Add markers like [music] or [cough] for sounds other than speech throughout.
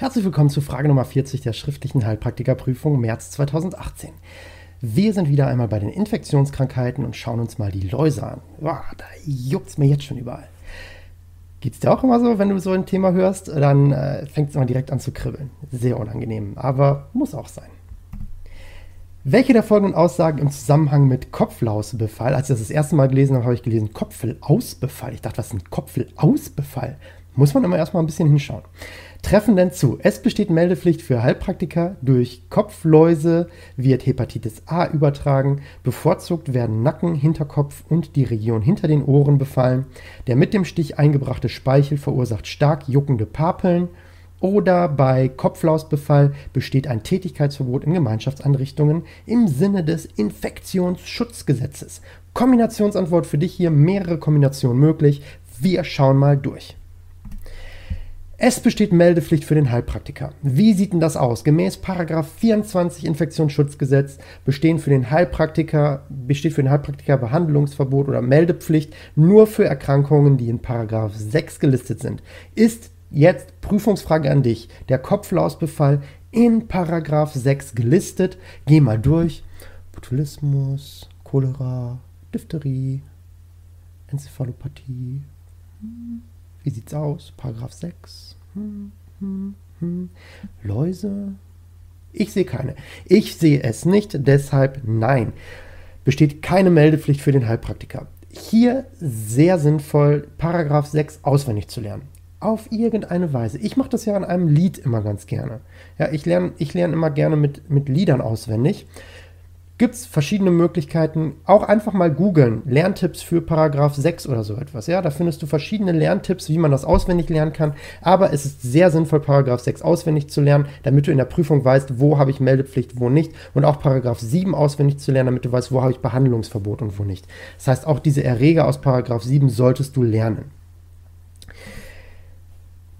Herzlich willkommen zu Frage Nummer 40 der schriftlichen Heilpraktikerprüfung März 2018. Wir sind wieder einmal bei den Infektionskrankheiten und schauen uns mal die Läuse an. Boah, da juckt es mir jetzt schon überall. Geht es dir auch immer so, wenn du so ein Thema hörst, dann äh, fängt es immer direkt an zu kribbeln. Sehr unangenehm, aber muss auch sein. Welche der folgenden Aussagen im Zusammenhang mit Kopflausbefall, als ich das das erste Mal gelesen habe, habe ich gelesen Kopfelausbefall. Ich dachte, was ist ein Kopfelausbefall? Muss man immer erstmal ein bisschen hinschauen. Treffen denn zu. Es besteht Meldepflicht für Heilpraktiker. Durch Kopfläuse wird Hepatitis A übertragen. Bevorzugt werden Nacken, Hinterkopf und die Region hinter den Ohren befallen. Der mit dem Stich eingebrachte Speichel verursacht stark juckende Papeln. Oder bei Kopflausbefall besteht ein Tätigkeitsverbot in Gemeinschaftseinrichtungen im Sinne des Infektionsschutzgesetzes. Kombinationsantwort für dich hier, mehrere Kombinationen möglich. Wir schauen mal durch. Es besteht Meldepflicht für den Heilpraktiker. Wie sieht denn das aus? Gemäß 24 Infektionsschutzgesetz bestehen für den Heilpraktiker, besteht für den Heilpraktiker Behandlungsverbot oder Meldepflicht nur für Erkrankungen, die in 6 gelistet sind. Ist jetzt Prüfungsfrage an dich. Der Kopflausbefall in 6 gelistet. Geh mal durch. Botulismus, Cholera, Diphtherie, Enzephalopathie. Wie sieht's aus? Paragraph 6. Hm, hm, hm. Läuse? Ich sehe keine. Ich sehe es nicht, deshalb nein. Besteht keine Meldepflicht für den Heilpraktiker. Hier sehr sinnvoll, Paragraph 6 auswendig zu lernen. Auf irgendeine Weise. Ich mache das ja an einem Lied immer ganz gerne. Ja, ich lerne ich lern immer gerne mit, mit Liedern auswendig gibt es verschiedene Möglichkeiten. Auch einfach mal googeln. Lerntipps für Paragraph 6 oder so etwas. Ja, da findest du verschiedene Lerntipps, wie man das auswendig lernen kann. Aber es ist sehr sinnvoll, Paragraph 6 auswendig zu lernen, damit du in der Prüfung weißt, wo habe ich Meldepflicht, wo nicht. Und auch Paragraph 7 auswendig zu lernen, damit du weißt, wo habe ich Behandlungsverbot und wo nicht. Das heißt, auch diese Erreger aus Paragraph 7 solltest du lernen.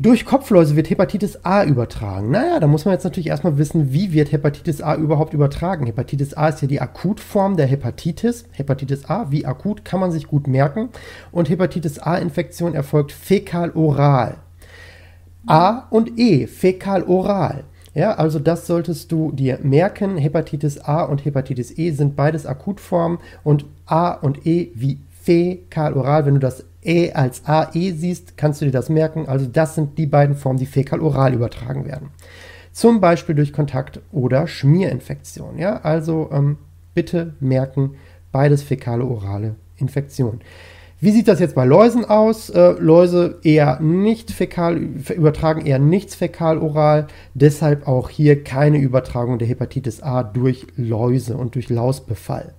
Durch Kopfläuse wird Hepatitis A übertragen. Naja, da muss man jetzt natürlich erstmal wissen, wie wird Hepatitis A überhaupt übertragen. Hepatitis A ist ja die Akutform der Hepatitis. Hepatitis A, wie akut, kann man sich gut merken. Und Hepatitis A-Infektion erfolgt fäkal-oral. A und E, fäkal-oral. Ja, also das solltest du dir merken. Hepatitis A und Hepatitis E sind beides Akutformen und A und E wie fäkal-oral. Wenn du das E als AE siehst, kannst du dir das merken. Also das sind die beiden Formen, die fäkal-oral übertragen werden. Zum Beispiel durch Kontakt- oder Schmierinfektion. Ja, also ähm, bitte merken, beides fäkale-orale Infektion. Wie sieht das jetzt bei Läusen aus? Äh, Läuse eher nicht fäkal, übertragen eher nichts fäkal-oral, deshalb auch hier keine Übertragung der Hepatitis A durch Läuse und durch Lausbefall.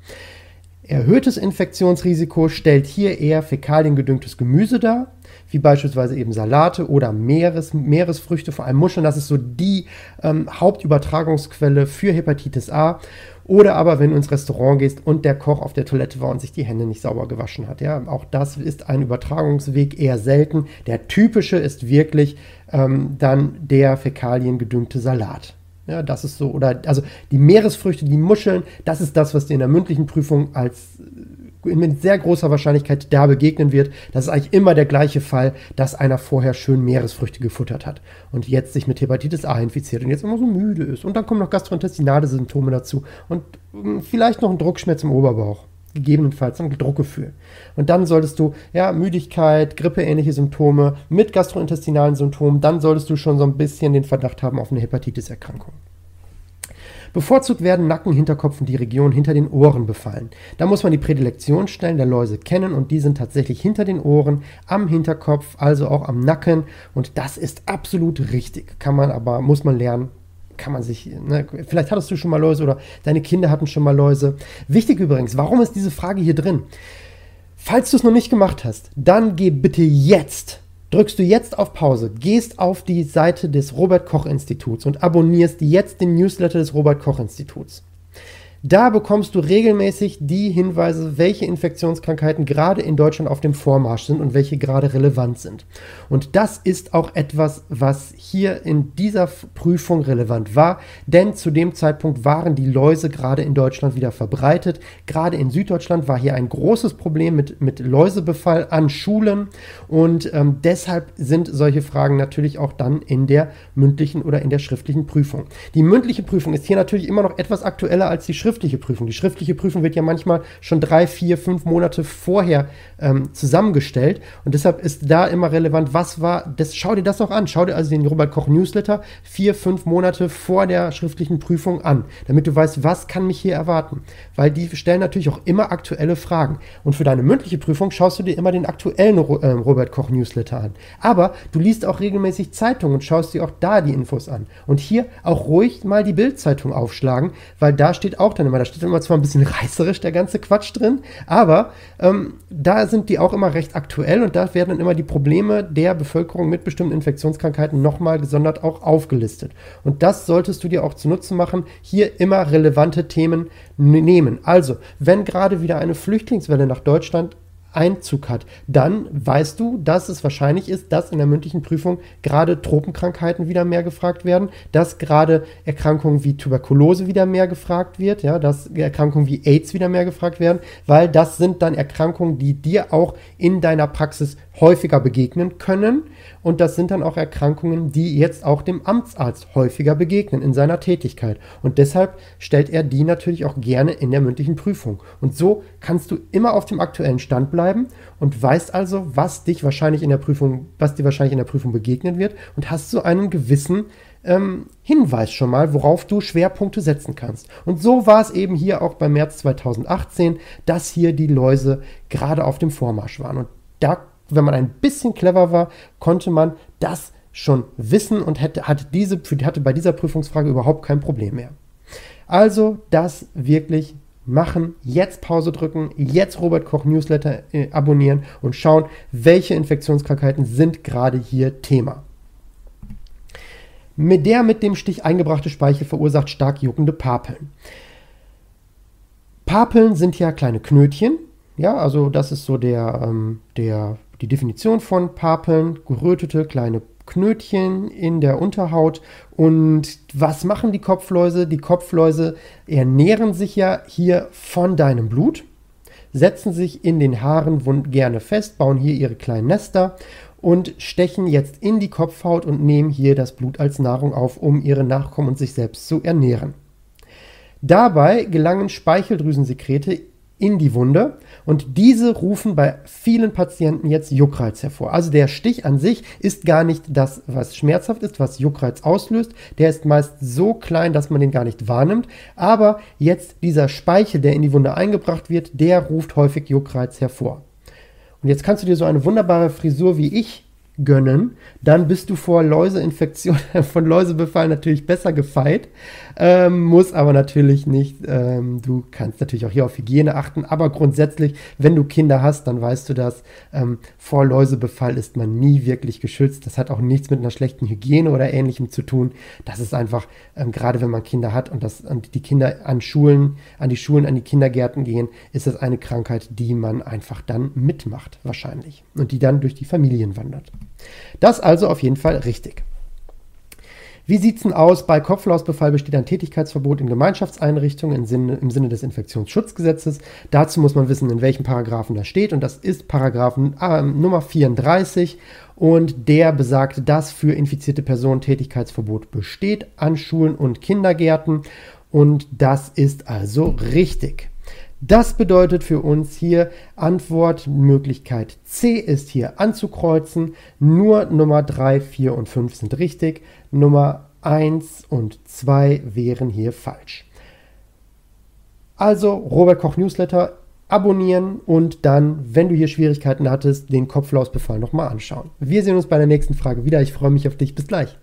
Erhöhtes Infektionsrisiko stellt hier eher fäkaliengedüngtes Gemüse dar, wie beispielsweise eben Salate oder Meeres, Meeresfrüchte, vor allem Muscheln. Das ist so die ähm, Hauptübertragungsquelle für Hepatitis A. Oder aber, wenn du ins Restaurant gehst und der Koch auf der Toilette war und sich die Hände nicht sauber gewaschen hat. Ja, auch das ist ein Übertragungsweg eher selten. Der typische ist wirklich ähm, dann der fäkaliengedüngte Salat. Ja, das ist so, oder also die Meeresfrüchte, die Muscheln, das ist das, was dir in der mündlichen Prüfung als äh, mit sehr großer Wahrscheinlichkeit da begegnen wird. Das ist eigentlich immer der gleiche Fall, dass einer vorher schön Meeresfrüchte gefuttert hat und jetzt sich mit Hepatitis A infiziert und jetzt immer so müde ist. Und dann kommen noch gastrointestinale Symptome dazu und hm, vielleicht noch ein Druckschmerz im Oberbauch gegebenenfalls ein Druckgefühl. Und dann solltest du, ja, Müdigkeit, grippeähnliche Symptome mit gastrointestinalen Symptomen, dann solltest du schon so ein bisschen den Verdacht haben auf eine Hepatitis-Erkrankung. Bevorzugt werden Nacken, Hinterkopf und die Region hinter den Ohren befallen. Da muss man die Prädilektionsstellen der Läuse kennen und die sind tatsächlich hinter den Ohren, am Hinterkopf, also auch am Nacken und das ist absolut richtig. Kann man aber, muss man lernen, kann man sich, ne, vielleicht hattest du schon mal Läuse oder deine Kinder hatten schon mal Läuse. Wichtig übrigens, warum ist diese Frage hier drin? Falls du es noch nicht gemacht hast, dann geh bitte jetzt, drückst du jetzt auf Pause, gehst auf die Seite des Robert Koch Instituts und abonnierst jetzt den Newsletter des Robert Koch Instituts. Da bekommst du regelmäßig die Hinweise, welche Infektionskrankheiten gerade in Deutschland auf dem Vormarsch sind und welche gerade relevant sind. Und das ist auch etwas, was hier in dieser Prüfung relevant war, denn zu dem Zeitpunkt waren die Läuse gerade in Deutschland wieder verbreitet. Gerade in Süddeutschland war hier ein großes Problem mit, mit Läusebefall an Schulen und ähm, deshalb sind solche Fragen natürlich auch dann in der mündlichen oder in der schriftlichen Prüfung. Die mündliche Prüfung ist hier natürlich immer noch etwas aktueller als die schriftliche schriftliche Prüfung. Die schriftliche Prüfung wird ja manchmal schon drei, vier, fünf Monate vorher ähm, zusammengestellt. Und deshalb ist da immer relevant, was war, das, schau dir das auch an. Schau dir also den Robert Koch Newsletter vier, fünf Monate vor der schriftlichen Prüfung an, damit du weißt, was kann mich hier erwarten. Weil die stellen natürlich auch immer aktuelle Fragen. Und für deine mündliche Prüfung schaust du dir immer den aktuellen äh, Robert Koch Newsletter an. Aber du liest auch regelmäßig Zeitungen und schaust dir auch da die Infos an. Und hier auch ruhig mal die Bildzeitung aufschlagen, weil da steht auch dann immer, da steht immer zwar ein bisschen reißerisch der ganze Quatsch drin, aber ähm, da sind die auch immer recht aktuell und da werden dann immer die Probleme der Bevölkerung mit bestimmten Infektionskrankheiten nochmal gesondert auch aufgelistet. Und das solltest du dir auch zunutze machen, hier immer relevante Themen nehmen. Also, wenn gerade wieder eine Flüchtlingswelle nach Deutschland Einzug hat, dann weißt du, dass es wahrscheinlich ist, dass in der mündlichen Prüfung gerade Tropenkrankheiten wieder mehr gefragt werden, dass gerade Erkrankungen wie Tuberkulose wieder mehr gefragt wird, ja, dass Erkrankungen wie AIDS wieder mehr gefragt werden, weil das sind dann Erkrankungen, die dir auch in deiner Praxis häufiger begegnen können. Und das sind dann auch Erkrankungen, die jetzt auch dem Amtsarzt häufiger begegnen in seiner Tätigkeit. Und deshalb stellt er die natürlich auch gerne in der mündlichen Prüfung. Und so kannst du immer auf dem aktuellen Stand bleiben und weißt also, was dich wahrscheinlich in der Prüfung, was dir wahrscheinlich in der Prüfung begegnen wird und hast so einen gewissen ähm, Hinweis schon mal, worauf du Schwerpunkte setzen kannst. Und so war es eben hier auch beim März 2018, dass hier die Läuse gerade auf dem Vormarsch waren. Und da wenn man ein bisschen clever war, konnte man das schon wissen und hätte, hatte, diese, hatte bei dieser Prüfungsfrage überhaupt kein Problem mehr. Also das wirklich machen, jetzt Pause drücken, jetzt Robert Koch Newsletter äh, abonnieren und schauen, welche Infektionskrankheiten sind gerade hier Thema. Mit der mit dem Stich eingebrachte Speichel verursacht stark juckende Papeln. Papeln sind ja kleine Knötchen. Ja, also das ist so der, ähm, der die Definition von Papeln, gerötete kleine Knötchen in der Unterhaut. Und was machen die Kopfläuse? Die Kopfläuse ernähren sich ja hier von deinem Blut, setzen sich in den Haaren gerne fest, bauen hier ihre kleinen Nester und stechen jetzt in die Kopfhaut und nehmen hier das Blut als Nahrung auf, um ihre Nachkommen und sich selbst zu ernähren. Dabei gelangen Speicheldrüsensekrete in die Wunde und diese rufen bei vielen Patienten jetzt Juckreiz hervor. Also der Stich an sich ist gar nicht das, was schmerzhaft ist, was Juckreiz auslöst. Der ist meist so klein, dass man den gar nicht wahrnimmt. Aber jetzt dieser Speichel, der in die Wunde eingebracht wird, der ruft häufig Juckreiz hervor. Und jetzt kannst du dir so eine wunderbare Frisur wie ich gönnen, dann bist du vor Läuseinfektion, [laughs] von Läusebefall natürlich besser gefeit. Ähm, muss aber natürlich nicht. Ähm, du kannst natürlich auch hier auf Hygiene achten, aber grundsätzlich, wenn du Kinder hast, dann weißt du das. Ähm, vor Läusebefall ist man nie wirklich geschützt. Das hat auch nichts mit einer schlechten Hygiene oder ähnlichem zu tun. Das ist einfach, ähm, gerade wenn man Kinder hat und, das, und die Kinder an Schulen, an die Schulen, an die Kindergärten gehen, ist das eine Krankheit, die man einfach dann mitmacht, wahrscheinlich. Und die dann durch die Familien wandert. Das also auf jeden Fall richtig. Wie sieht es denn aus? Bei Kopflausbefall besteht ein Tätigkeitsverbot in Gemeinschaftseinrichtungen im Sinne, im Sinne des Infektionsschutzgesetzes. Dazu muss man wissen, in welchem Paragraphen das steht. Und das ist Paragraphen äh, Nummer 34. Und der besagt, dass für infizierte Personen Tätigkeitsverbot besteht an Schulen und Kindergärten. Und das ist also richtig. Das bedeutet für uns hier Antwortmöglichkeit C ist hier anzukreuzen. Nur Nummer 3, 4 und 5 sind richtig. Nummer 1 und 2 wären hier falsch. Also Robert Koch Newsletter abonnieren und dann, wenn du hier Schwierigkeiten hattest, den Kopflausbefall nochmal anschauen. Wir sehen uns bei der nächsten Frage wieder. Ich freue mich auf dich. Bis gleich.